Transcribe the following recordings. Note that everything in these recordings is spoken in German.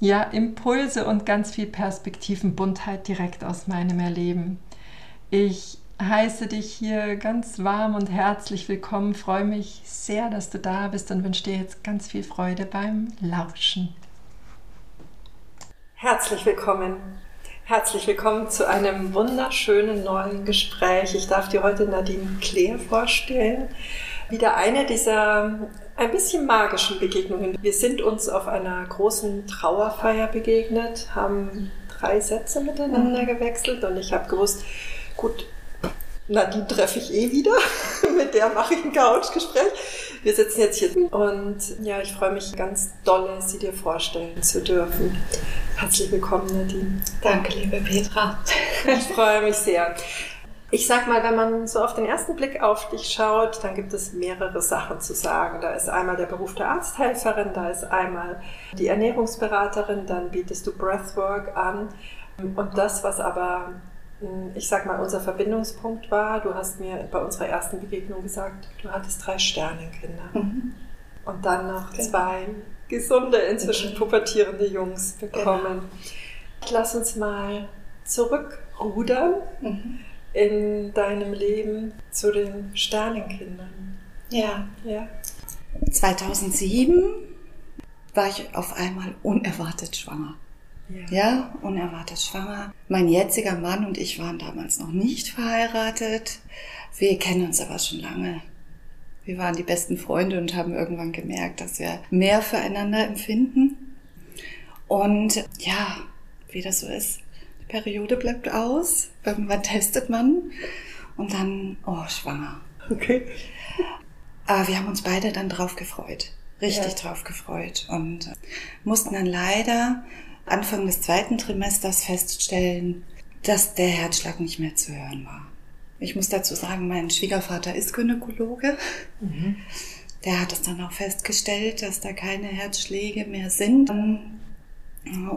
ja, Impulse und ganz viel Perspektivenbuntheit direkt aus meinem Erleben. Ich heiße dich hier ganz warm und herzlich willkommen, freue mich sehr, dass du da bist und wünsche dir jetzt ganz viel Freude beim Lauschen. Herzlich willkommen. Herzlich willkommen zu einem wunderschönen neuen Gespräch. Ich darf dir heute Nadine Claire vorstellen. Wieder eine dieser ein bisschen magischen Begegnungen. Wir sind uns auf einer großen Trauerfeier begegnet, haben drei Sätze miteinander mhm. gewechselt und ich habe gewusst, gut, Nadine treffe ich eh wieder. Mit der mache ich ein Couchgespräch. Wir sitzen jetzt hier und ja, ich freue mich ganz dolle, sie dir vorstellen zu dürfen. Herzlich willkommen, Nadine. Danke, liebe Petra. Ich freue mich sehr. Ich sag mal, wenn man so auf den ersten Blick auf dich schaut, dann gibt es mehrere Sachen zu sagen. Da ist einmal der Beruf der Arzthelferin, da ist einmal die Ernährungsberaterin, dann bietest du Breathwork an. Und das, was aber, hm, ich sag mal, unser Verbindungspunkt war, du hast mir bei unserer ersten Begegnung gesagt, du hattest drei Sternenkinder. Mhm. Und dann noch genau. zwei gesunde, inzwischen pubertierende Jungs bekommen. Genau. Lass uns mal zurückrudern. Mhm in deinem Leben zu den Sternenkindern? Ja. ja. 2007 war ich auf einmal unerwartet schwanger. Ja. ja, unerwartet schwanger. Mein jetziger Mann und ich waren damals noch nicht verheiratet. Wir kennen uns aber schon lange. Wir waren die besten Freunde und haben irgendwann gemerkt, dass wir mehr füreinander empfinden. Und ja, wie das so ist, Periode bleibt aus, irgendwann testet man und dann, oh, schwanger. Okay. Aber wir haben uns beide dann drauf gefreut, richtig ja. drauf gefreut und mussten dann leider Anfang des zweiten Trimesters feststellen, dass der Herzschlag nicht mehr zu hören war. Ich muss dazu sagen, mein Schwiegervater ist Gynäkologe. Mhm. Der hat es dann auch festgestellt, dass da keine Herzschläge mehr sind.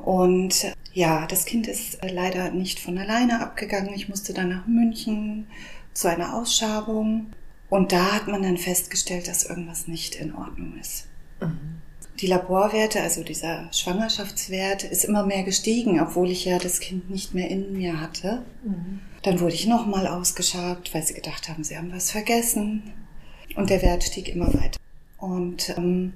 Und ja, das Kind ist äh, leider nicht von alleine abgegangen. Ich musste dann nach München zu einer Ausschabung. Und da hat man dann festgestellt, dass irgendwas nicht in Ordnung ist. Mhm. Die Laborwerte, also dieser Schwangerschaftswert, ist immer mehr gestiegen, obwohl ich ja das Kind nicht mehr in mir hatte. Mhm. Dann wurde ich nochmal ausgeschabt, weil sie gedacht haben, sie haben was vergessen. Und der Wert stieg immer weiter. Und ähm,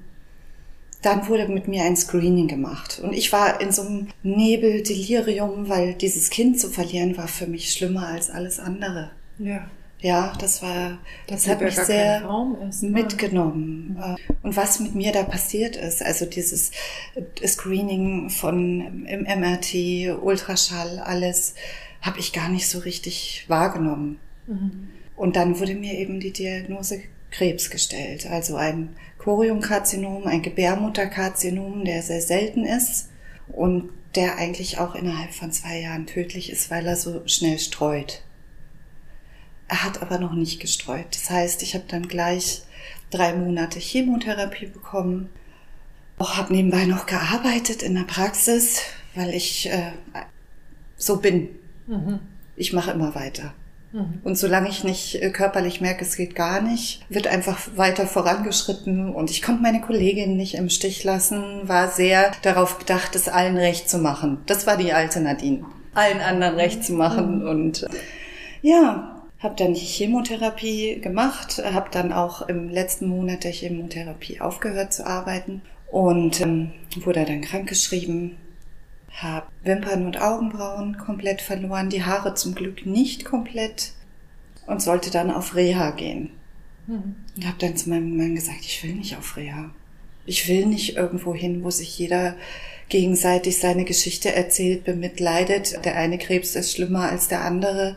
dann wurde mit mir ein Screening gemacht. Und ich war in so einem Nebel, Delirium, weil dieses Kind zu verlieren war für mich schlimmer als alles andere. Ja. Ja, das war, das, das hat mich sehr ist, ne? mitgenommen. Und was mit mir da passiert ist, also dieses Screening von im MRT, Ultraschall, alles, habe ich gar nicht so richtig wahrgenommen. Mhm. Und dann wurde mir eben die Diagnose Krebs gestellt, also ein Choriumkarzinom, ein Gebärmutterkarzinom, der sehr selten ist und der eigentlich auch innerhalb von zwei Jahren tödlich ist, weil er so schnell streut. Er hat aber noch nicht gestreut. Das heißt, ich habe dann gleich drei Monate Chemotherapie bekommen, auch habe nebenbei noch gearbeitet in der Praxis, weil ich äh, so bin. Mhm. Ich mache immer weiter. Mhm. Und solange ich nicht äh, körperlich merke, es geht gar nicht, wird einfach weiter vorangeschritten. Und ich konnte meine Kollegin nicht im Stich lassen, war sehr darauf bedacht, es allen recht zu machen. Das war die alte Nadine. Allen anderen recht zu machen. Mhm. Und äh, ja, habe dann Chemotherapie gemacht, habe dann auch im letzten Monat der Chemotherapie aufgehört zu arbeiten und ähm, wurde dann krankgeschrieben habe Wimpern und Augenbrauen komplett verloren, die Haare zum Glück nicht komplett und sollte dann auf Reha gehen. Mhm. Und habe dann zu meinem Mann gesagt, ich will nicht auf Reha. Ich will nicht irgendwo hin, wo sich jeder gegenseitig seine Geschichte erzählt, bemitleidet. Der eine Krebs ist schlimmer als der andere.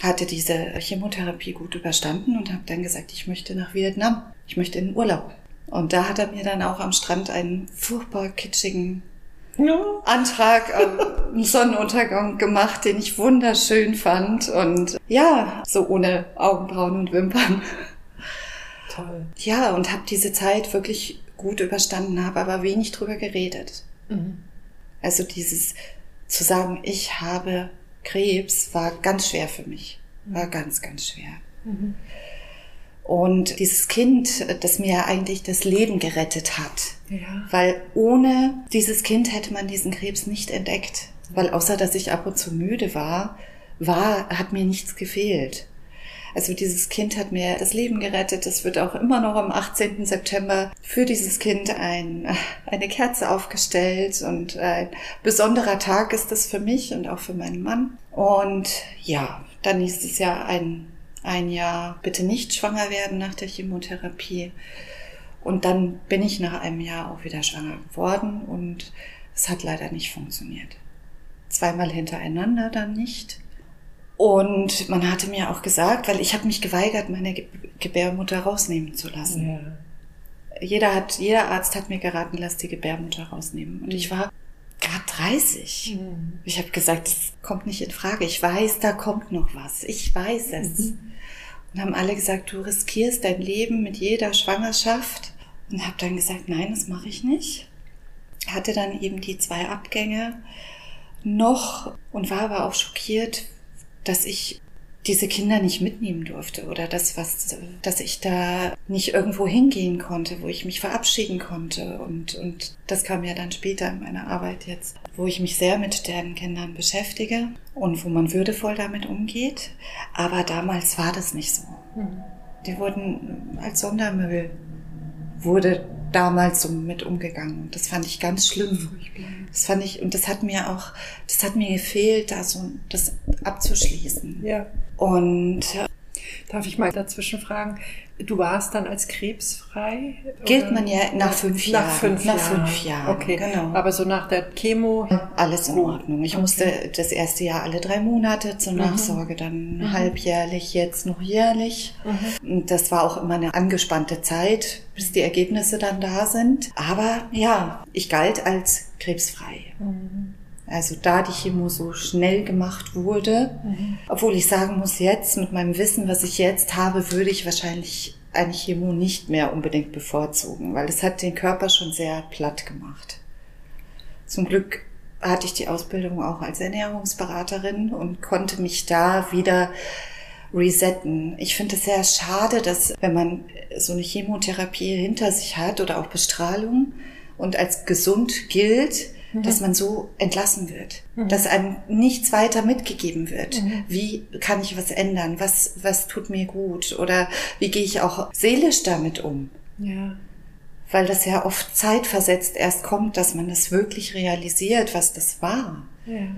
Hatte diese Chemotherapie gut überstanden und habe dann gesagt, ich möchte nach Vietnam. Ich möchte in den Urlaub. Und da hat er mir dann auch am Strand einen furchtbar kitschigen no. Antrag einen Sonnenuntergang gemacht, den ich wunderschön fand. Und ja, so ohne Augenbrauen und Wimpern. Toll. Ja, und habe diese Zeit wirklich gut überstanden, habe aber wenig drüber geredet. Mhm. Also dieses zu sagen, ich habe Krebs, war ganz schwer für mich. War mhm. ganz, ganz schwer. Mhm. Und dieses Kind, das mir eigentlich das Leben gerettet hat. Ja. Weil ohne dieses Kind hätte man diesen Krebs nicht entdeckt. Weil außer dass ich ab und zu müde war, war, hat mir nichts gefehlt. Also dieses Kind hat mir das Leben gerettet. Es wird auch immer noch am 18. September für dieses Kind ein, eine Kerze aufgestellt und ein besonderer Tag ist das für mich und auch für meinen Mann. Und ja, dann ist es ja ein ein Jahr bitte nicht schwanger werden nach der Chemotherapie. Und dann bin ich nach einem Jahr auch wieder schwanger geworden und es hat leider nicht funktioniert. Zweimal hintereinander dann nicht. Und man hatte mir auch gesagt, weil ich habe mich geweigert, meine Gebärmutter rausnehmen zu lassen. Ja. Jeder hat, jeder Arzt hat mir geraten, lass die Gebärmutter rausnehmen. Und ich war gerade 30. Mhm. Ich habe gesagt, das kommt nicht in Frage. Ich weiß, da kommt noch was. Ich weiß es. Mhm. Und haben alle gesagt, du riskierst dein Leben mit jeder Schwangerschaft. Und habe dann gesagt, nein, das mache ich nicht. Hatte dann eben die zwei Abgänge noch und war aber auch schockiert, dass ich diese Kinder nicht mitnehmen durfte oder das, was, dass ich da nicht irgendwo hingehen konnte, wo ich mich verabschieden konnte. Und, und das kam ja dann später in meiner Arbeit jetzt, wo ich mich sehr mit den Kindern beschäftige und wo man würdevoll damit umgeht. Aber damals war das nicht so. Mhm. Die wurden als Sondermüll, wurde damals so mit umgegangen. Und das fand ich ganz schlimm. Das fand ich, und das hat mir auch, das hat mir gefehlt, da so das abzuschließen. Ja. Und Darf ich mal dazwischen fragen? Du warst dann als krebsfrei? Gilt oder? man ja nach fünf Jahren. Nach fünf nach Jahren. Fünf Jahren. Okay, genau. Aber so nach der Chemo? Alles in Ordnung. Ich okay. musste das erste Jahr alle drei Monate zur mhm. Nachsorge, dann mhm. halbjährlich, jetzt noch jährlich. Mhm. Das war auch immer eine angespannte Zeit, bis die Ergebnisse dann da sind. Aber ja, ich galt als krebsfrei. Mhm. Also da die Chemo so schnell gemacht wurde, mhm. obwohl ich sagen muss, jetzt mit meinem Wissen, was ich jetzt habe, würde ich wahrscheinlich eine Chemo nicht mehr unbedingt bevorzugen, weil es hat den Körper schon sehr platt gemacht. Zum Glück hatte ich die Ausbildung auch als Ernährungsberaterin und konnte mich da wieder resetten. Ich finde es sehr schade, dass wenn man so eine Chemotherapie hinter sich hat oder auch Bestrahlung und als gesund gilt, mhm. dass man so entlassen wird, mhm. dass einem nichts weiter mitgegeben wird. Mhm. Wie kann ich was ändern? Was, was tut mir gut? Oder wie gehe ich auch seelisch damit um? Ja. Weil das ja oft zeitversetzt erst kommt, dass man das wirklich realisiert, was das war. Ja.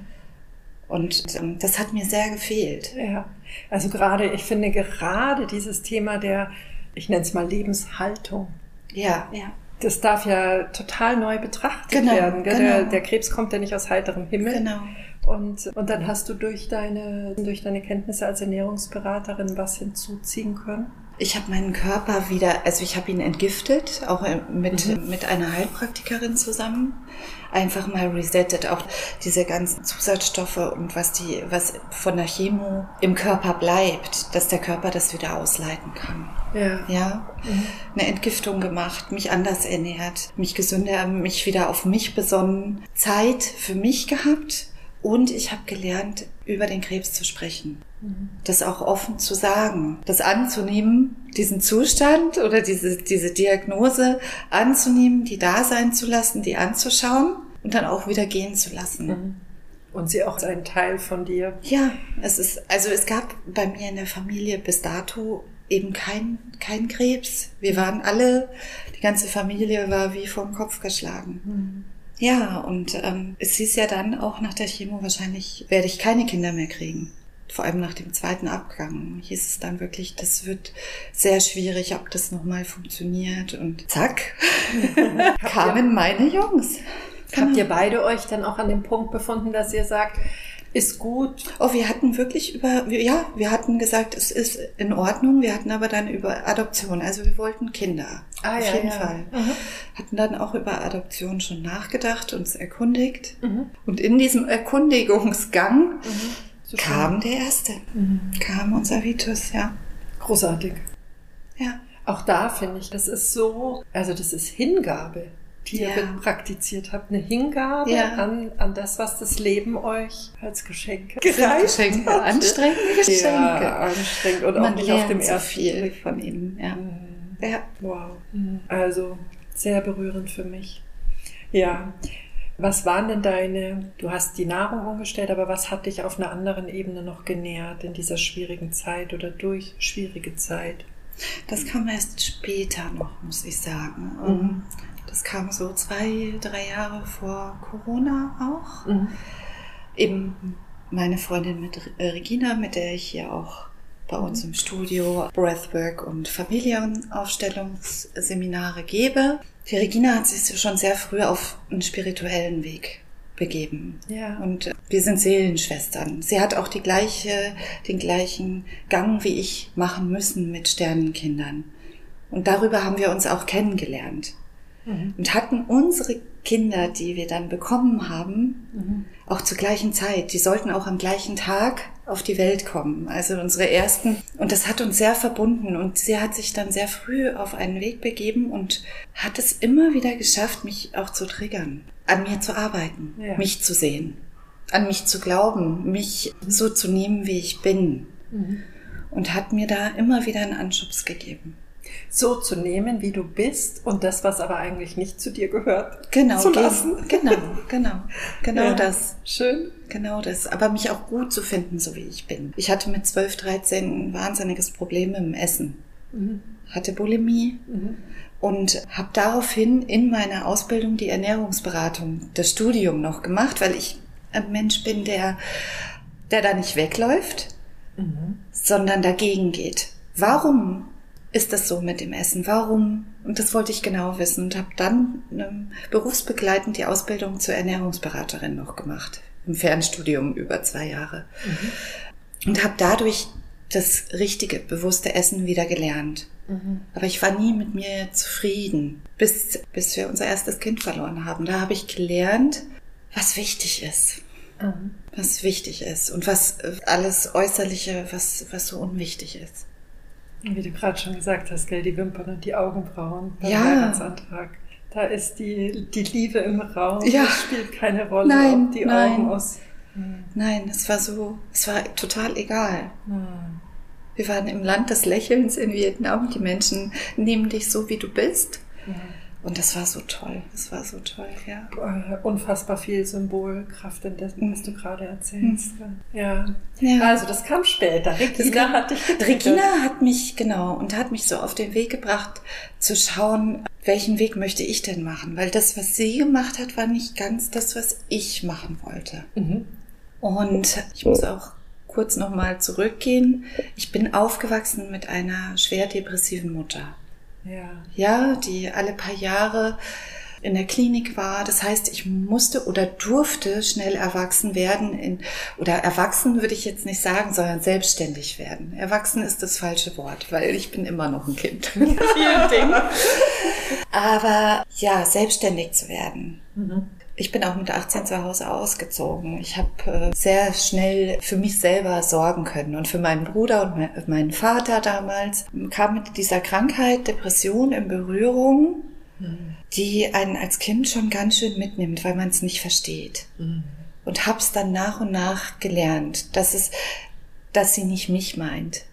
Und ähm, das hat mir sehr gefehlt. Ja, also gerade, ich finde gerade dieses Thema der, ich nenne es mal Lebenshaltung. Ja, ja das darf ja total neu betrachtet genau, werden. Genau. Der, der, Krebs kommt ja nicht aus heiterem Himmel. Genau. Und, und dann hast du durch deine, durch deine Kenntnisse als Ernährungsberaterin was hinzuziehen können? Ich habe meinen Körper wieder, also ich habe ihn entgiftet, auch mit, mhm. mit einer Heilpraktikerin zusammen. Einfach mal resettet, auch diese ganzen Zusatzstoffe und was die, was von der Chemo im Körper bleibt, dass der Körper das wieder ausleiten kann. Ja. Ja. Mhm. Eine Entgiftung gemacht, mich anders ernährt, mich gesünder, mich wieder auf mich besonnen, Zeit für mich gehabt und ich habe gelernt, über den Krebs zu sprechen. Mhm. Das auch offen zu sagen, das anzunehmen, diesen Zustand oder diese, diese Diagnose anzunehmen, die da sein zu lassen, die anzuschauen und dann auch wieder gehen zu lassen. Mhm. Und sie auch ein Teil von dir. Ja, es ist, also es gab bei mir in der Familie bis dato eben kein, kein Krebs. Wir waren alle, die ganze Familie war wie vom Kopf geschlagen. Mhm. Ja, und ähm, es hieß ja dann auch nach der Chemo, wahrscheinlich werde ich keine Kinder mehr kriegen. Vor allem nach dem zweiten Abgang hieß es dann wirklich, das wird sehr schwierig, ob das nochmal funktioniert. Und zack, kamen meine Jungs. Habt ihr beide euch dann auch an dem Punkt befunden, dass ihr sagt, ist gut. Oh, wir hatten wirklich über, ja, wir hatten gesagt, es ist in Ordnung. Wir hatten aber dann über Adoption. Also wir wollten Kinder. Ah, auf ja, jeden ja. Fall. Mhm. Hatten dann auch über Adoption schon nachgedacht, uns erkundigt. Und in diesem Erkundigungsgang So kam der erste. Kam unser Vitus, ja. Großartig. Ja. Auch da finde ich, das ist so, also das ist Hingabe, die Ja. ihr praktiziert habt. Eine Hingabe Ja. an, an das, was das Leben euch als Geschenke Geschenke, anstrengende Geschenke. Ja, anstrengend und auch Man nicht auf dem so ersten viel Blick. von ihm. Ja. Mhm. ja. Wow. Also sehr berührend für mich. Ja. Was waren denn deine, du hast die Nahrung umgestellt, aber was hat dich auf einer anderen Ebene noch genährt in dieser schwierigen Zeit oder durch schwierige Zeit? Das kam erst später noch, muss ich sagen. Mhm. Das kam so zwei, drei Jahre vor Corona auch. Mhm. Eben meine Freundin mit äh, Regina, mit der ich hier auch bei uns im Studio Breathwork und Familienaufstellungsseminare gebe. Die Regina hat sich schon sehr früh auf einen spirituellen Weg begeben. Ja. Und äh, wir sind Seelenschwestern. Sie hat auch die gleiche, den gleichen Gang wie ich machen müssen mit Sternenkindern. Und darüber haben wir uns auch kennengelernt. Mhm. Und hatten unsere Kinder, die wir dann bekommen haben, Mhm. auch zur gleichen Zeit. Die sollten auch am gleichen Tag auf die Welt kommen. Also unsere ersten. Und das hat uns sehr verbunden. Und sie hat sich dann sehr früh auf einen Weg begeben und hat es immer wieder geschafft, mich auch zu triggern, an mir zu arbeiten, Ja. mich zu sehen, an mich zu glauben, mich so zu nehmen, wie ich bin. Mhm. Und hat mir da immer wieder einen Anschubs gegeben. So zu nehmen, wie du bist und das, was aber eigentlich nicht zu dir gehört, Genau, zu lassen. genau, genau, genau Ja. das. Schön. Genau das. Aber mich auch gut zu finden, so wie ich bin. Ich hatte mit 12, 13 ein wahnsinniges Problem im Essen. Mhm. Hatte Bulimie Mhm. und habe daraufhin in meiner Ausbildung die Ernährungsberatung, das Studium noch gemacht, weil ich ein Mensch bin, der, der da nicht wegläuft, Mhm. sondern dagegen geht. Warum ist das so mit dem Essen? Warum? Und das wollte ich genau wissen und habe dann ähm, berufsbegleitend die Ausbildung zur Ernährungsberaterin noch gemacht. Im Fernstudium über zwei Jahre. Und habe dadurch das richtige, bewusste Essen wieder gelernt. Mhm. Aber ich war nie mit mir zufrieden, bis, bis wir unser erstes Kind verloren haben. Da habe ich gelernt, was wichtig ist. Mhm. Was wichtig ist und was äh, alles Äußerliche, was, was so unwichtig ist. Wie du gerade schon gesagt hast, gell, die Wimpern und die Augenbrauen beim Ja. Heiratsantrag. Da ist die, die Liebe im Raum. Ja. Das spielt keine Rolle, Nein, ob die nein. Augen aus. Mhm. Nein, es war so, es war total egal. Mhm. Wir waren im Land des Lächelns in Vietnam. Die Menschen nehmen dich so, wie du bist. Und das war so toll. Das war so toll, ja. Äh, Unfassbar viel Symbolkraft in dessen, was du gerade erzählst. Ja. Mhm. Ja. Also, das kam später. Regina kam- hat dich. Regina hat mich, genau, und hat mich so auf den Weg gebracht, zu schauen, welchen Weg möchte ich denn machen? Weil das, was sie gemacht hat, war nicht ganz das, was ich machen wollte. Mhm. Und ich muss auch kurz nochmal zurückgehen. Ich bin aufgewachsen mit einer schwer depressiven Mutter. Ja. Ja, die alle paar Jahre in der Klinik war. Das heißt, ich musste oder durfte schnell erwachsen werden in, oder erwachsen würde ich jetzt nicht sagen, sondern selbstständig werden. Erwachsen ist das falsche Wort, weil ich bin immer noch ein Kind in vielen Dingen. Aber ja, selbstständig zu werden. Mhm. Ich bin auch mit 18 zu Hause ausgezogen. Ich habe äh, sehr schnell für mich selber sorgen können. Und für meinen Bruder und me meinen Vater damals kam mit dieser Krankheit Depression in Berührung, Mhm. die einen als Kind schon ganz schön mitnimmt, weil man es nicht versteht. Mhm. Und hab's dann nach und nach gelernt, dass es, dass sie nicht mich meint,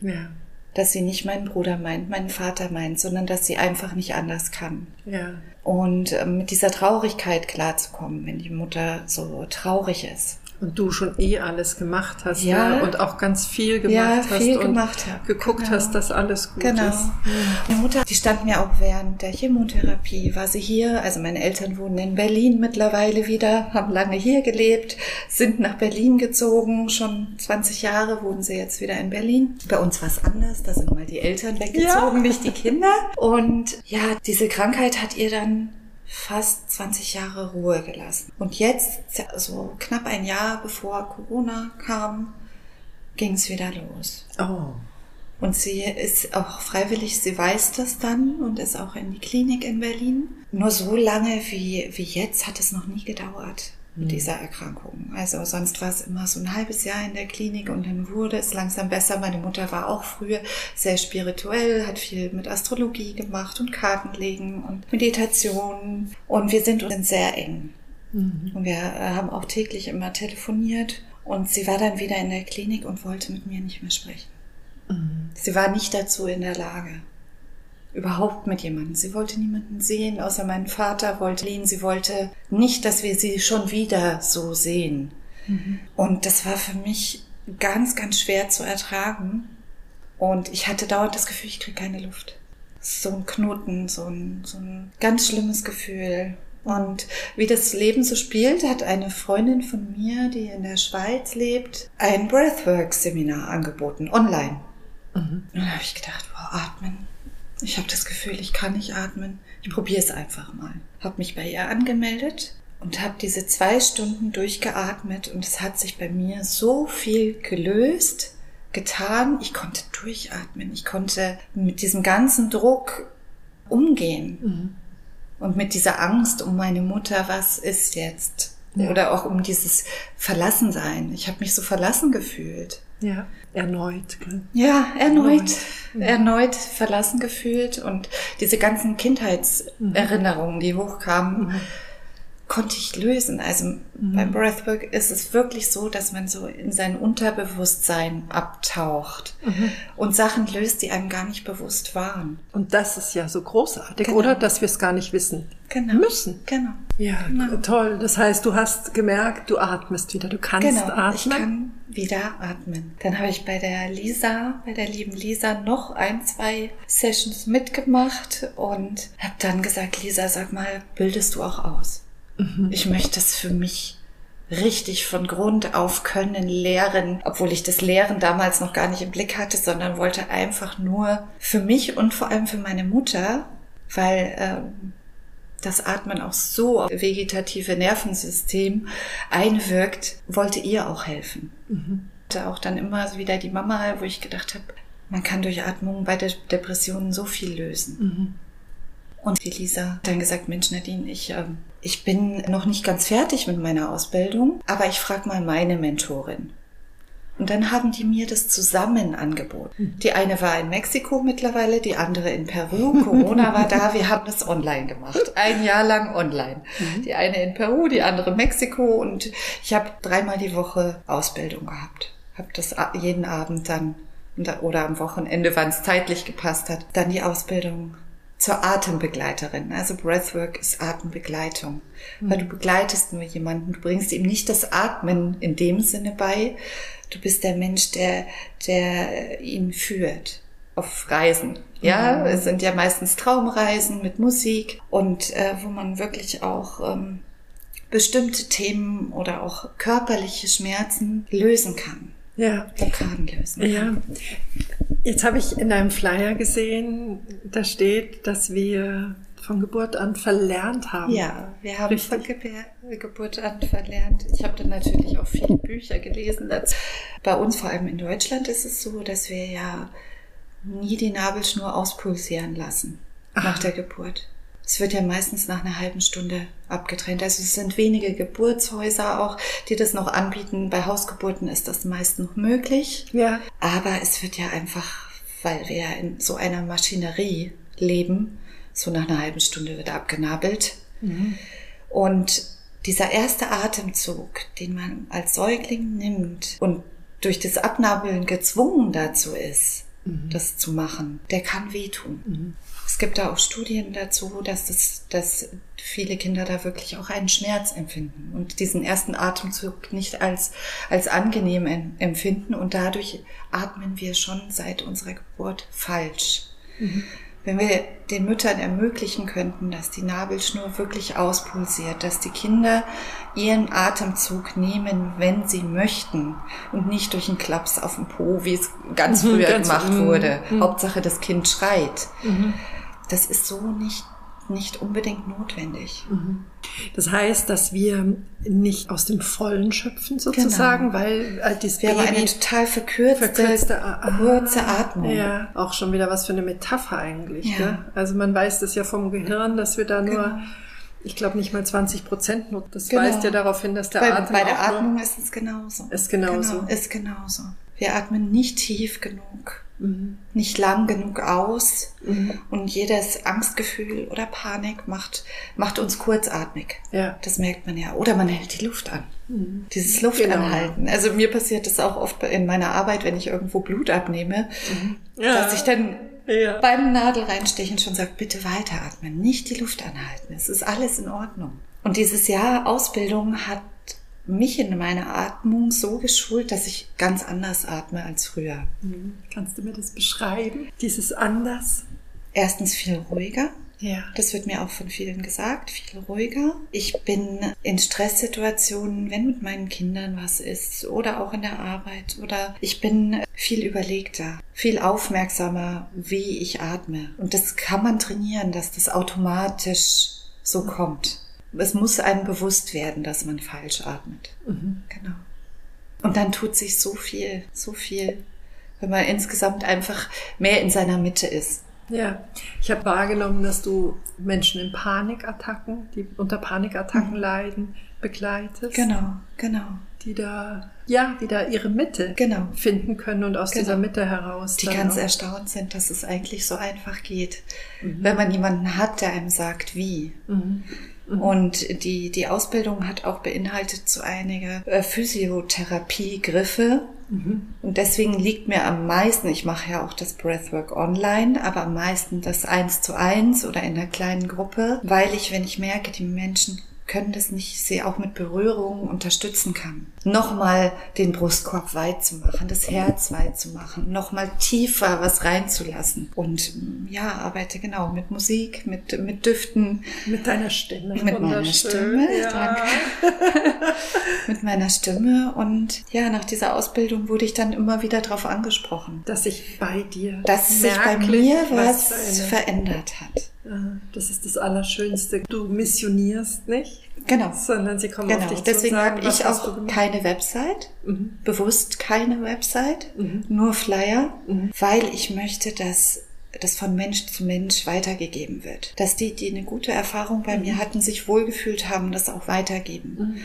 Ja. dass sie nicht meinen Bruder meint, meinen Vater meint, sondern dass sie einfach nicht anders kann. Ja. Und ähm, mit dieser Traurigkeit klarzukommen, wenn die Mutter so traurig ist. Und du schon eh alles gemacht hast. Ja. Ne? Und auch ganz viel gemacht Ja, hast. viel und gemacht habe. geguckt Genau. hast, dass alles gut Genau. ist. Die Mutter, die stand mir auch während der Chemotherapie, war sie hier. Also meine Eltern wohnen in Berlin mittlerweile wieder, haben lange hier gelebt, sind nach Berlin gezogen. Schon 20 Jahre wohnen sie jetzt wieder in Berlin. Bei uns war es anders, da sind mal die Eltern weggezogen, Ja. nicht die Kinder. Und ja, diese Krankheit hat ihr dann fast 20 Jahre Ruhe gelassen. Und jetzt, so knapp ein Jahr bevor Corona kam, ging es wieder los. Oh. Und sie ist auch freiwillig, sie weiß das dann und ist auch in die Klinik in Berlin. Nur so lange wie, wie jetzt hat es noch nie gedauert mit mhm. dieser Erkrankung. Also sonst war es immer so ein halbes Jahr in der Klinik und dann wurde es langsam besser. Meine Mutter war auch früher sehr spirituell, hat viel mit Astrologie gemacht und Kartenlegen und Meditation. Und wir sind uns sehr eng. Mhm. Und wir äh, haben auch täglich immer telefoniert. Und sie war dann wieder in der Klinik und wollte mit mir nicht mehr sprechen. Mhm. Sie war nicht dazu in der Lage. Überhaupt mit jemandem. Sie wollte niemanden sehen, außer meinen Vater wollte ihn. Sie wollte nicht, dass wir sie schon wieder so sehen. Mhm. Und das war für mich ganz, ganz schwer zu ertragen. Und ich hatte dauernd das Gefühl, ich kriege keine Luft. So ein Knoten, so ein, so ein ganz schlimmes Gefühl. Und wie das Leben so spielt, hat eine Freundin von mir, die in der Schweiz lebt, ein Breathwork-Seminar angeboten, online. Mhm. Und da habe ich gedacht, wow, atmen. Ich habe das Gefühl, ich kann nicht atmen. Ich probiere es einfach mal. Habe mich bei ihr angemeldet und habe diese zwei Stunden durchgeatmet und es hat sich bei mir so viel gelöst, getan. Ich konnte durchatmen. Ich konnte mit diesem ganzen Druck umgehen. Mhm. Und mit dieser Angst um meine Mutter, was ist jetzt? Ja. Oder auch um dieses Verlassensein. Ich habe mich so verlassen gefühlt. Ja, erneut. Gell? Ja, erneut, erneut, mhm. erneut verlassen gefühlt und diese ganzen Kindheitserinnerungen, die hochkamen, mhm konnte ich lösen. Also mhm. beim Breathwork ist es wirklich so, dass man so in sein Unterbewusstsein abtaucht mhm. und Sachen löst, die einem gar nicht bewusst waren. Und das ist ja so großartig, genau. oder? Dass wir es gar nicht wissen genau. müssen. Genau. Ja, genau. toll. Das heißt, du hast gemerkt, du atmest wieder, du kannst genau. atmen. Ich kann wieder atmen. Dann habe ich bei der Lisa, bei der lieben Lisa, noch ein, zwei Sessions mitgemacht und habe dann gesagt, Lisa, sag mal, bildest du auch aus? Mhm. Ich möchte es für mich richtig von Grund auf können, lehren, obwohl ich das Lehren damals noch gar nicht im Blick hatte, sondern wollte einfach nur für mich und vor allem für meine Mutter, weil ähm, das Atmen auch so auf vegetative Nervensystem einwirkt, wollte ihr auch helfen. Mhm. Auch dann immer wieder die Mama, wo ich gedacht habe, man kann durch Atmung bei der Depressionen so viel lösen. Mhm. Und die Lisa hat dann gesagt, Mensch Nadine, ich ähm, ich bin noch nicht ganz fertig mit meiner Ausbildung, aber ich frage mal meine Mentorin. Und dann haben die mir das zusammen angeboten. Die eine war in Mexiko mittlerweile, die andere in Peru. Corona war da, wir haben das online gemacht. Ein Jahr lang online. Mhm. Die eine in Peru, die andere Mexiko und ich habe dreimal die Woche Ausbildung gehabt. Habe das jeden Abend dann oder am Wochenende, wann es zeitlich gepasst hat, dann die Ausbildung zur Atembegleiterin. Also Breathwork ist Atembegleitung, mhm. weil du begleitest nur jemanden, du bringst ihm nicht das Atmen in dem Sinne bei, du bist der Mensch, der, der ihn führt auf Reisen. Ja, mhm. es sind ja meistens Traumreisen mit Musik und äh, wo man wirklich auch ähm, bestimmte Themen oder auch körperliche Schmerzen lösen kann. Ja. Blockaden lösen. Ja. Jetzt habe ich in deinem Flyer gesehen, da steht, dass wir von Geburt an verlernt haben. Ja, wir haben Richtig. von Ge Geburt an verlernt. Ich habe dann natürlich auch viele Bücher gelesen. Bei uns, vor allem in Deutschland, ist es so, dass wir ja nie die Nabelschnur auspulsieren lassen Ach. nach der Geburt. Es wird ja meistens nach einer halben Stunde abgetrennt. Also es sind wenige Geburtshäuser auch, die das noch anbieten. Bei Hausgeburten ist das meist noch möglich. Ja. Aber es wird ja einfach, weil wir ja in so einer Maschinerie leben, so nach einer halben Stunde wird abgenabelt. Mhm. Und dieser erste Atemzug, den man als Säugling nimmt und durch das Abnabeln gezwungen dazu ist, mhm. das zu machen, der kann wehtun. Mhm. Es gibt da auch Studien dazu, dass, das, dass viele Kinder da wirklich auch einen Schmerz empfinden und diesen ersten Atemzug nicht als, als angenehm empfinden und dadurch atmen wir schon seit unserer Geburt falsch. Mhm. Wenn wir den Müttern ermöglichen könnten, dass die Nabelschnur wirklich auspulsiert, dass die Kinder ihren Atemzug nehmen, wenn sie möchten und nicht durch einen Klaps auf dem Po, wie es ganz mhm, früher ganz gemacht wurde. Mhm. Hauptsache das Kind schreit. Mhm das ist so nicht nicht unbedingt notwendig. Mhm. Das heißt, dass wir nicht aus dem Vollen schöpfen sozusagen, genau. weil äh, dieses wir Baby haben eine total verkürzte, verkürzte ah, kurze Atmung. Ja, auch schon wieder was für eine Metapher eigentlich. Ja. Gell? Also man weiß das ja vom Gehirn, dass wir da nur genau. Ich glaube nicht mal 20 Prozent nur. Das genau. weist ja darauf hin, dass der bei, Atem. Bei der Atmung ist es genauso. Ist genauso. Genau, ist genauso. Wir atmen nicht tief genug, mhm. nicht lang genug aus mhm. und jedes Angstgefühl oder Panik macht, macht uns kurzatmig. Ja. Das merkt man ja. Oder man hält die Luft an. Mhm. Dieses Luftanhalten. Genau. Also mir passiert das auch oft in meiner Arbeit, wenn ich irgendwo Blut abnehme, mhm. ja. dass ich dann ja. beim Nadel reinstechen schon sage, bitte weiteratmen, nicht die Luft anhalten. Es ist alles in Ordnung. Und dieses Jahr Ausbildung hat mich in meiner Atmung so geschult, dass ich ganz anders atme als früher. Mhm. Kannst du mir das beschreiben? Dieses anders? Erstens viel ruhiger. Ja. Das wird mir auch von vielen gesagt, viel ruhiger. Ich bin in Stresssituationen, wenn mit meinen Kindern was ist oder auch in der Arbeit oder ich bin viel überlegter, viel aufmerksamer, wie ich atme. Und das kann man trainieren, dass das automatisch so kommt es muss einem bewusst werden, dass man falsch atmet. Mhm. Genau. Und dann tut sich so viel, so viel, wenn man insgesamt einfach mehr in seiner Mitte ist. Ja, ich habe wahrgenommen, dass du Menschen in Panikattacken, die unter Panikattacken mhm. leiden, begleitest. Genau, genau. Die da, ja, die da ihre Mitte genau. finden können und aus genau. dieser Mitte heraus. Die ganz auch. erstaunt sind, dass es eigentlich so einfach geht, mhm. wenn man jemanden hat, der einem sagt, wie. Mhm. Mhm. Und die, die Ausbildung hat auch beinhaltet so einige äh, Physiotherapie-Griffe. Mhm. Und deswegen liegt mir am meisten, ich mache ja auch das Breathwork online, aber am meisten das eins zu eins oder in einer kleinen Gruppe, weil ich, wenn ich merke, die Menschen können das nicht, sie auch mit Berührung unterstützen kann. Nochmal den Brustkorb weit zu machen, das Herz weit zu machen, nochmal tiefer was reinzulassen. Und ja, arbeite genau mit Musik, mit, mit Düften. Mit deiner Stimme. Mit meiner Stimme, ja. danke. mit meiner Stimme. Und ja, nach dieser Ausbildung wurde ich dann immer wieder darauf angesprochen. Dass sich bei dir, dass sich bei mir was, was verändert hat. Das ist das Allerschönste. Du missionierst nicht. Genau. Sondern sie kommen genau. auf dich Deswegen habe ich auch keine Website, mhm. bewusst keine Website, mhm. nur Flyer, mhm. weil ich möchte, dass das von Mensch zu Mensch weitergegeben wird. Dass die, die eine gute Erfahrung bei mir mhm. hatten, sich wohlgefühlt haben, das auch weitergeben. Mhm.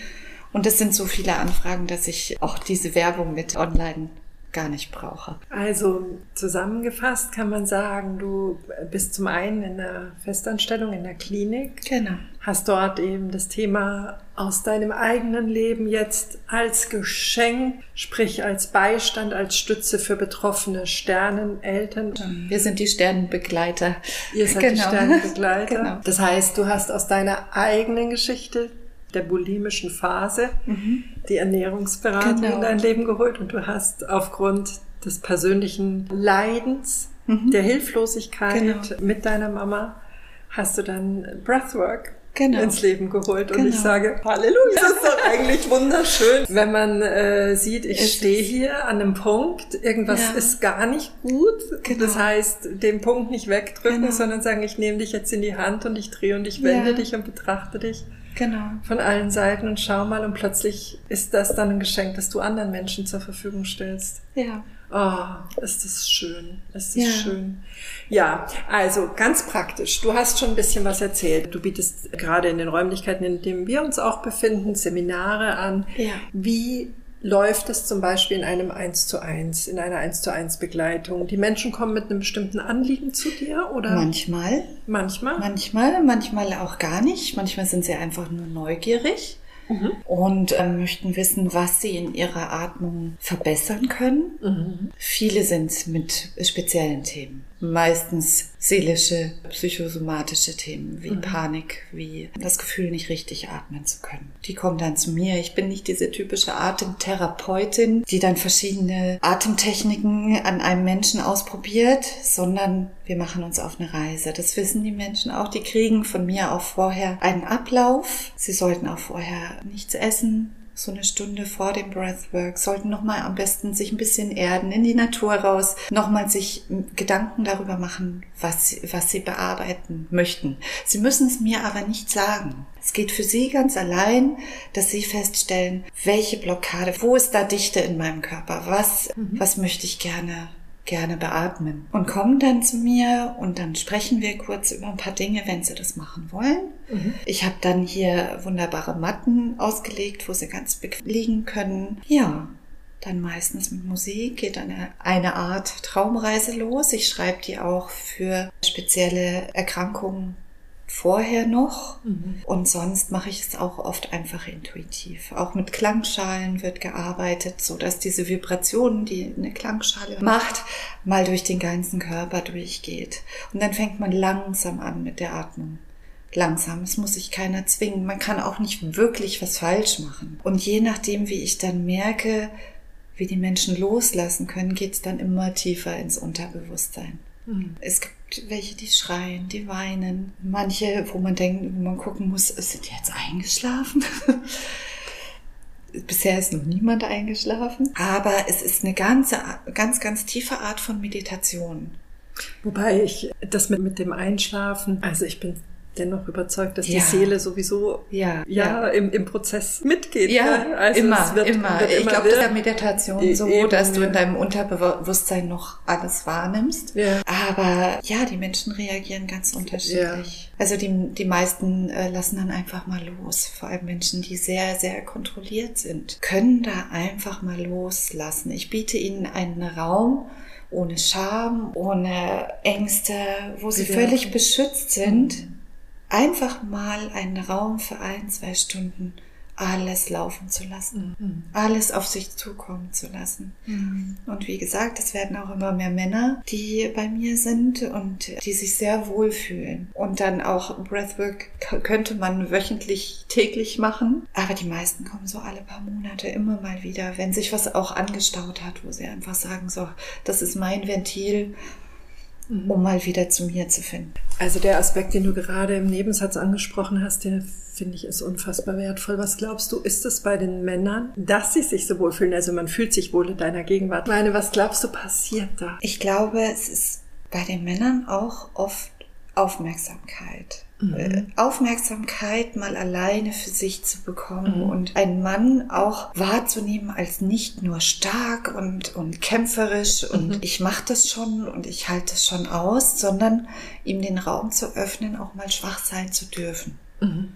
Und es sind so viele Anfragen, dass ich auch diese Werbung mit online gar nicht brauche. Also zusammengefasst kann man sagen, du bist zum einen in der Festanstellung in der Klinik. Genau. Hast dort eben das Thema aus deinem eigenen Leben jetzt als Geschenk, sprich als Beistand, als Stütze für betroffene Sterneneltern. Wir sind die Sternenbegleiter. Ihr seid genau. die Sternenbegleiter. genau. Das heißt, du hast aus deiner eigenen Geschichte der bulimischen Phase mhm. die Ernährungsberatung genau. in dein Leben geholt und du hast aufgrund des persönlichen Leidens, mhm. der Hilflosigkeit genau. mit deiner Mama, hast du dann Breathwork genau. ins Leben geholt. Und genau. ich sage, Halleluja, das ist doch eigentlich wunderschön. Wenn man äh, sieht, ich stehe hier an einem Punkt, irgendwas ja. ist gar nicht gut. Genau. Das heißt, den Punkt nicht wegdrücken, genau. sondern sagen, ich nehme dich jetzt in die Hand und ich drehe und ich wende ja. dich und betrachte dich. Genau. Von allen Seiten und schau mal und plötzlich ist das dann ein Geschenk, das du anderen Menschen zur Verfügung stellst. Ja. Oh, ist das schön. Ist das ja. schön. Ja, also ganz praktisch. Du hast schon ein bisschen was erzählt. Du bietest gerade in den Räumlichkeiten, in denen wir uns auch befinden, Seminare an. Ja. Wie läuft es zum Beispiel in einem 1 zu 1, in einer 1 zu 1 Begleitung? Die Menschen kommen mit einem bestimmten Anliegen zu dir oder? Manchmal. Manchmal? Manchmal, manchmal auch gar nicht. Manchmal sind sie einfach nur neugierig mhm. und äh, möchten wissen, was sie in ihrer Atmung verbessern können. Mhm. Viele sind mit speziellen Themen meistens seelische, psychosomatische Themen wie mhm. Panik, wie das Gefühl, nicht richtig atmen zu können. Die kommen dann zu mir. Ich bin nicht diese typische Atemtherapeutin, die dann verschiedene Atemtechniken an einem Menschen ausprobiert, sondern wir machen uns auf eine Reise. Das wissen die Menschen auch. Die kriegen von mir auch vorher einen Ablauf. Sie sollten auch vorher nichts essen, so eine Stunde vor dem Breathwork, sollten nochmal am besten sich ein bisschen erden, in die Natur raus, nochmal sich Gedanken darüber machen, was, was sie bearbeiten möchten. Sie müssen es mir aber nicht sagen. Es geht für sie ganz allein, dass sie feststellen, welche Blockade, wo ist da Dichte in meinem Körper, was, mhm. was möchte ich gerne gerne beatmen und kommen dann zu mir und dann sprechen wir kurz über ein paar Dinge, wenn sie das machen wollen. Mhm. Ich habe dann hier wunderbare Matten ausgelegt, wo sie ganz bequem liegen können. Ja, dann meistens mit Musik geht eine, eine Art Traumreise los. Ich schreibe die auch für spezielle Erkrankungen vorher noch. Mhm. Und sonst mache ich es auch oft einfach intuitiv. Auch mit Klangschalen wird gearbeitet, so dass diese Vibrationen, die eine Klangschale macht, mal durch den ganzen Körper durchgeht. Und dann fängt man langsam an mit der Atmung. Langsam, es muss sich keiner zwingen. Man kann auch nicht wirklich was falsch machen. Und je nachdem, wie ich dann merke, wie die Menschen loslassen können, geht es dann immer tiefer ins Unterbewusstsein. Mhm. Es gibt welche, die schreien, die weinen. Manche, wo man denkt, wo man gucken muss, sind die jetzt eingeschlafen? Bisher ist noch niemand eingeschlafen. Aber es ist eine ganze, ganz, ganz tiefe Art von Meditation. Wobei ich das mit, mit dem Einschlafen, also ich bin dennoch überzeugt, dass ja. die Seele sowieso ja, ja, ja. Im, im Prozess mitgeht. Ja, ne? also immer, wird, immer. Wird ich glaube, der Meditation so, eben, dass du in deinem Unterbewusstsein noch alles wahrnimmst. Ja. Aber ja, die Menschen reagieren ganz unterschiedlich. Also die, die meisten äh, lassen dann einfach mal los. Vor allem Menschen, die sehr, sehr kontrolliert sind, können da einfach mal loslassen. Ich biete ihnen einen Raum, ohne Scham, ohne Ängste, wo sie völlig beschützt sind. Einfach mal einen Raum für ein, zwei Stunden alles laufen zu lassen, mhm. alles auf sich zukommen zu lassen. Mhm. Und wie gesagt, es werden auch immer mehr Männer, die bei mir sind und die sich sehr wohlfühlen. Und dann auch Breathwork könnte man wöchentlich, täglich machen, aber die meisten kommen so alle paar Monate immer mal wieder, wenn sich was auch angestaut hat, wo sie einfach sagen, so, das ist mein Ventil Mhm. um mal wieder zu mir zu finden. Also der Aspekt, den du gerade im Nebensatz angesprochen hast, der finde ich ist unfassbar wertvoll. Was glaubst du, ist es bei den Männern, dass sie sich so wohlfühlen? Also man fühlt sich wohl in deiner Gegenwart. Ich meine, was glaubst du passiert da? Ich glaube, es ist bei den Männern auch oft Aufmerksamkeit. Mhm. Äh, Aufmerksamkeit mal alleine für sich zu bekommen mhm. und einen Mann auch wahrzunehmen als nicht nur stark und, und kämpferisch und mhm. ich mache das schon und ich halte es schon aus, sondern ihm den Raum zu öffnen, auch mal schwach sein zu dürfen. Mhm.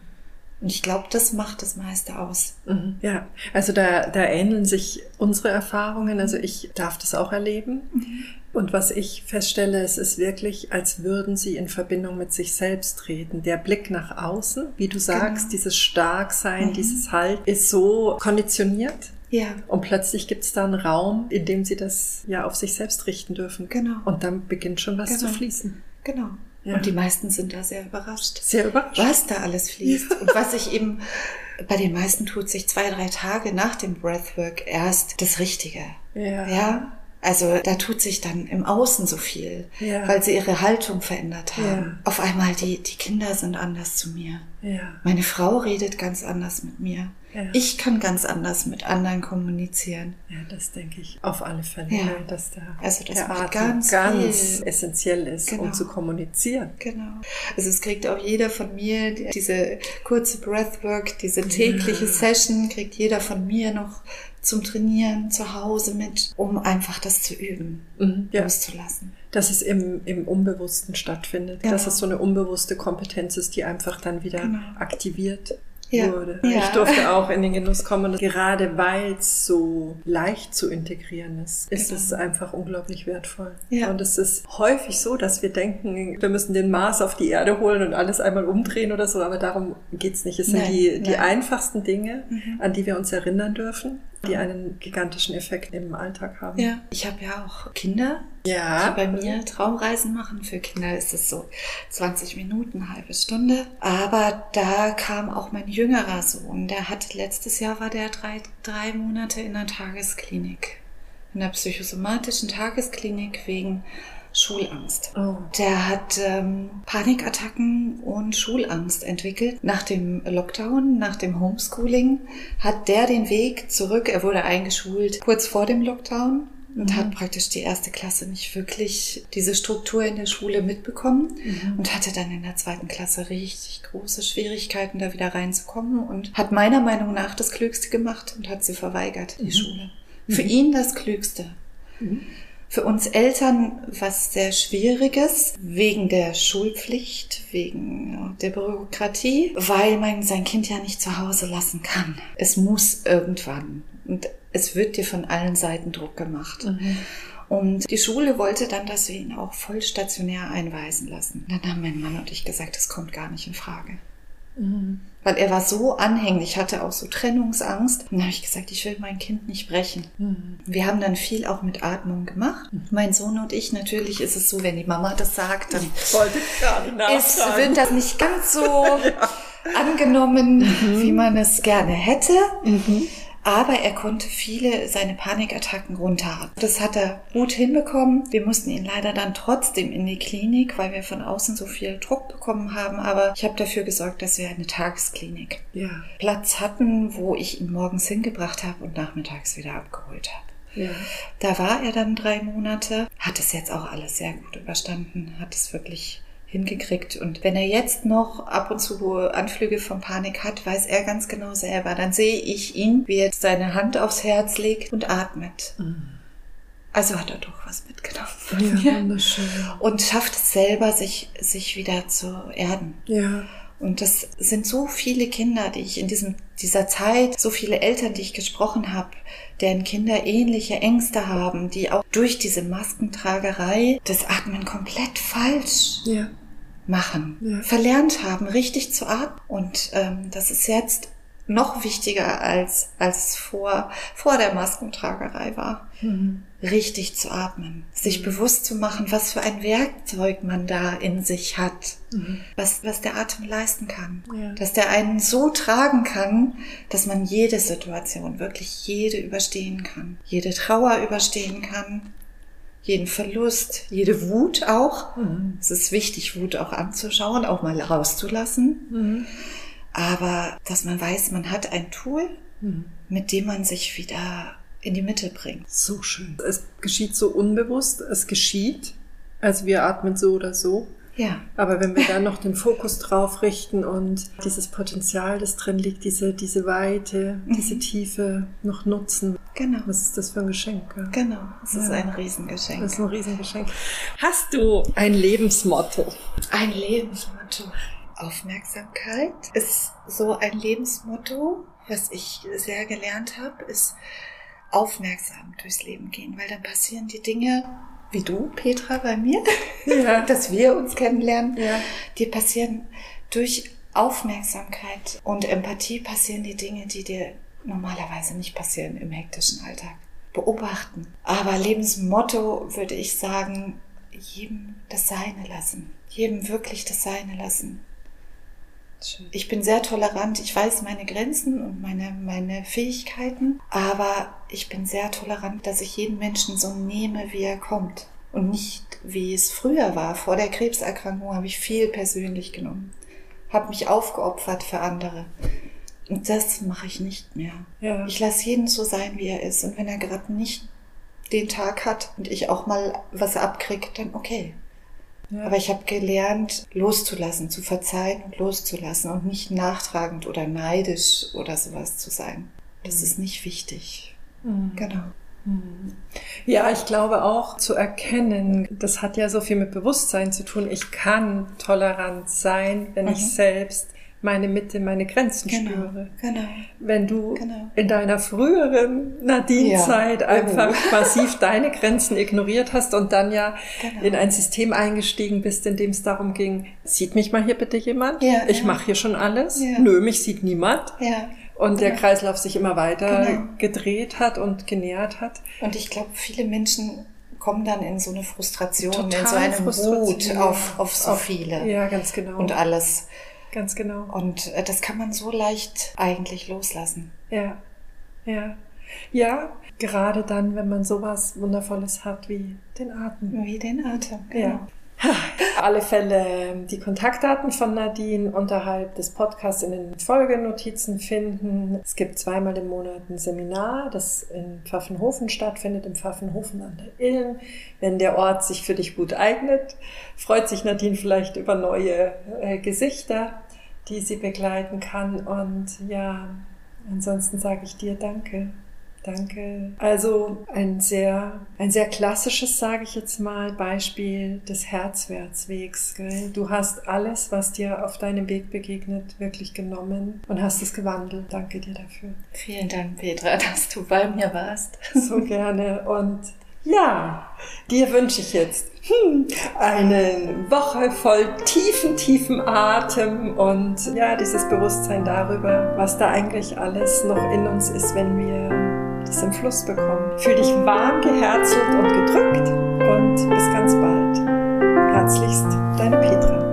Und ich glaube, das macht das meiste aus. Mhm. Ja, also da, da ähneln sich unsere Erfahrungen. Also ich darf das auch erleben. Mhm. Und was ich feststelle, es ist wirklich, als würden sie in Verbindung mit sich selbst treten. Der Blick nach außen, wie du sagst, genau. dieses Starksein, mhm. dieses Halt, ist so konditioniert. Ja. Und plötzlich gibt es da einen Raum, in dem sie das ja auf sich selbst richten dürfen. Genau. Und dann beginnt schon was genau. zu fließen. Genau. Ja. Und die meisten sind da sehr überrascht. Sehr überrascht. Was da alles fließt. Und was sich eben bei den meisten tut sich zwei, drei Tage nach dem Breathwork erst das Richtige. Ja. Ja. Also da tut sich dann im Außen so viel, ja. weil sie ihre Haltung verändert haben. Ja. Auf einmal die, die Kinder sind anders zu mir. Ja. Meine Frau redet ganz anders mit mir. Ich kann ganz anders mit anderen kommunizieren. Ja, das denke ich auf alle Fälle. Ne, dass da also das der macht ganz, ganz essentiell ist, genau. um zu kommunizieren. Genau. Also es kriegt auch jeder von mir diese kurze Breathwork, diese tägliche. Session, kriegt jeder von mir noch zum Trainieren zu Hause mit, um einfach das zu üben, mhm, ja. loszulassen. Dass es im, im Unbewussten stattfindet, genau. dass es so eine unbewusste Kompetenz ist, die einfach dann wieder genau. aktiviert ja. wurde. Ja. Ich durfte auch in den Genuss kommen. Gerade weil es so leicht zu integrieren ist, ist genau. es einfach unglaublich wertvoll. Ja. Und es ist häufig so, dass wir denken, wir müssen den Mars auf die Erde holen und alles einmal umdrehen oder so, aber darum geht's nicht. Es sind nein, die, die einfachsten Dinge, mhm. an die wir uns erinnern dürfen die einen gigantischen Effekt im Alltag haben. Ja, ich habe ja auch Kinder, ja. die bei mir Traumreisen machen. Für Kinder ist es so 20 Minuten, eine halbe Stunde. Aber da kam auch mein jüngerer Sohn, der hat letztes Jahr war der drei, drei Monate in der Tagesklinik. In der psychosomatischen Tagesklinik wegen Schulangst. Oh. Der hat ähm, Panikattacken und Schulangst entwickelt. Nach dem Lockdown, nach dem Homeschooling hat der den Weg zurück. Er wurde eingeschult kurz vor dem Lockdown und mhm. hat praktisch die erste Klasse nicht wirklich diese Struktur in der Schule mitbekommen mhm. und hatte dann in der zweiten Klasse richtig große Schwierigkeiten, da wieder reinzukommen und hat meiner Meinung nach das Klügste gemacht und hat sie verweigert, die mhm. Schule. Für mhm. ihn das Klügste. Für uns Eltern was sehr Schwieriges, wegen der Schulpflicht, wegen der Bürokratie, weil man sein Kind ja nicht zu Hause lassen kann. Es muss irgendwann. Und es wird dir von allen Seiten Druck gemacht. Mhm. Und die Schule wollte dann, dass wir ihn auch voll stationär einweisen lassen. Dann haben mein Mann und ich gesagt, das kommt gar nicht in Frage. Mhm. Weil er war so anhänglich, hatte auch so Trennungsangst. Und dann habe ich gesagt, ich will mein Kind nicht brechen. Mhm. Wir haben dann viel auch mit Atmung gemacht. Mhm. Mein Sohn und ich, natürlich ist es so, wenn die Mama das sagt, dann ist, wird das nicht ganz so ja. angenommen, mhm. wie man es gerne hätte. Aber er konnte viele seine Panikattacken runterhaben. Das hat er gut hinbekommen. Wir mussten ihn leider dann trotzdem in die Klinik, weil wir von außen so viel Druck bekommen haben. Aber ich habe dafür gesorgt, dass wir eine Tagesklinik ja. Platz hatten, wo ich ihn morgens hingebracht habe und nachmittags wieder abgeholt habe. Ja. Da war er dann drei Monate, hat es jetzt auch alles sehr gut überstanden, hat es wirklich hingekriegt. Und wenn er jetzt noch ab und zu Anflüge von Panik hat, weiß er ganz genau selber. Dann sehe ich ihn, wie er seine Hand aufs Herz legt und atmet. Mhm. Also hat er doch was mitgenommen. Ja, wunderschön. Und schafft es selber, sich, sich wieder zu erden. Ja. Und das sind so viele Kinder, die ich in diesem, dieser Zeit, so viele Eltern, die ich gesprochen habe, deren Kinder ähnliche Ängste haben, die auch durch diese Maskentragerei das Atmen komplett falsch ja machen, ja. verlernt haben, richtig zu atmen. Und ähm, das ist jetzt noch wichtiger als, als vor, vor der Maskentragerei war. Mhm. Richtig zu atmen, sich mhm. bewusst zu machen, was für ein Werkzeug man da in sich hat, mhm. was, was der Atem leisten kann, ja. dass der einen so tragen kann, dass man jede Situation, wirklich jede überstehen kann, jede Trauer überstehen kann, jeden Verlust, jede Wut auch. Mhm. Es ist wichtig, Wut auch anzuschauen, auch mal rauszulassen. Mhm. Aber dass man weiß, man hat ein Tool, mhm. mit dem man sich wieder in die Mitte bringt. So schön. Es geschieht so unbewusst, es geschieht. Also wir atmen so oder so. Ja. Aber wenn wir dann noch den Fokus drauf richten und dieses Potenzial, das drin liegt, diese, diese Weite, mhm. diese Tiefe noch nutzen. Genau. Was ist das für ein Geschenk? Ja? Genau. Es ja. ist ein Riesengeschenk. Das ist ein Riesengeschenk. Hast du ein Lebensmotto? Ein Lebensmotto. Aufmerksamkeit ist so ein Lebensmotto, was ich sehr gelernt habe, ist aufmerksam durchs Leben gehen, weil dann passieren die Dinge, wie du, Petra, bei mir, ja. dass wir uns kennenlernen, ja. die passieren durch Aufmerksamkeit und Empathie passieren die Dinge, die dir normalerweise nicht passieren im hektischen Alltag. Beobachten. Aber Lebensmotto würde ich sagen, jedem das Seine lassen. Jedem wirklich das Seine lassen. Ich bin sehr tolerant. Ich weiß meine Grenzen und meine, meine Fähigkeiten. Aber ich bin sehr tolerant, dass ich jeden Menschen so nehme, wie er kommt. Und nicht, wie es früher war. Vor der Krebserkrankung habe ich viel persönlich genommen. Habe mich aufgeopfert für andere. Und das mache ich nicht mehr. Ja. Ich lasse jeden so sein, wie er ist. Und wenn er gerade nicht den Tag hat und ich auch mal was abkriege, dann okay. Ja. Aber ich habe gelernt, loszulassen, zu verzeihen und loszulassen und nicht nachtragend oder neidisch oder sowas zu sein. Das mhm. ist nicht wichtig. Mhm. Genau. Mhm. Ja, ich glaube auch zu erkennen, das hat ja so viel mit Bewusstsein zu tun. Ich kann tolerant sein, wenn mhm. ich selbst meine Mitte, meine Grenzen genau, spüre. Genau. Wenn du genau. in deiner früheren Nadine-Zeit ja. einfach oh. massiv deine Grenzen ignoriert hast und dann ja genau. in ein System eingestiegen bist, in dem es darum ging, sieht mich mal hier bitte jemand? Ja, ich ja. mache hier schon alles. Ja. Nö, mich sieht niemand. Ja. Und der Kreislauf sich immer weiter genau. gedreht hat und genährt hat. Und ich glaube, viele Menschen kommen dann in so eine Frustration, Total in so eine Wut auf, auf so auf, viele. Ja, ganz genau. Und alles. Ganz genau. Und äh, das kann man so leicht eigentlich loslassen. Ja, ja. Ja, gerade dann, wenn man sowas Wundervolles hat wie den Atem. Wie den Atem, genau. ja. Alle Fälle die Kontaktdaten von Nadine unterhalb des Podcasts in den Folgenotizen finden. Es gibt zweimal im Monat ein Seminar, das in Pfaffenhofen stattfindet, im Pfaffenhofen an der Ilm. Wenn der Ort sich für dich gut eignet, freut sich Nadine vielleicht über neue äh, Gesichter, die sie begleiten kann. Und ja, ansonsten sage ich dir Danke. Danke. Also ein sehr, ein sehr klassisches, sage ich jetzt mal, Beispiel des Herzwärtswegs. Gell? Du hast alles, was dir auf deinem Weg begegnet, wirklich genommen und hast es gewandelt. Danke dir dafür. Vielen Dank, Petra, dass du bei mir warst. So gerne. Und ja, dir wünsche ich jetzt hm, eine Woche voll tiefen, tiefen Atem und ja, dieses Bewusstsein darüber, was da eigentlich alles noch in uns ist, wenn wir es im Fluss bekommen. Fühl dich warm geherzelt und gedrückt und bis ganz bald. Herzlichst, deine Petra.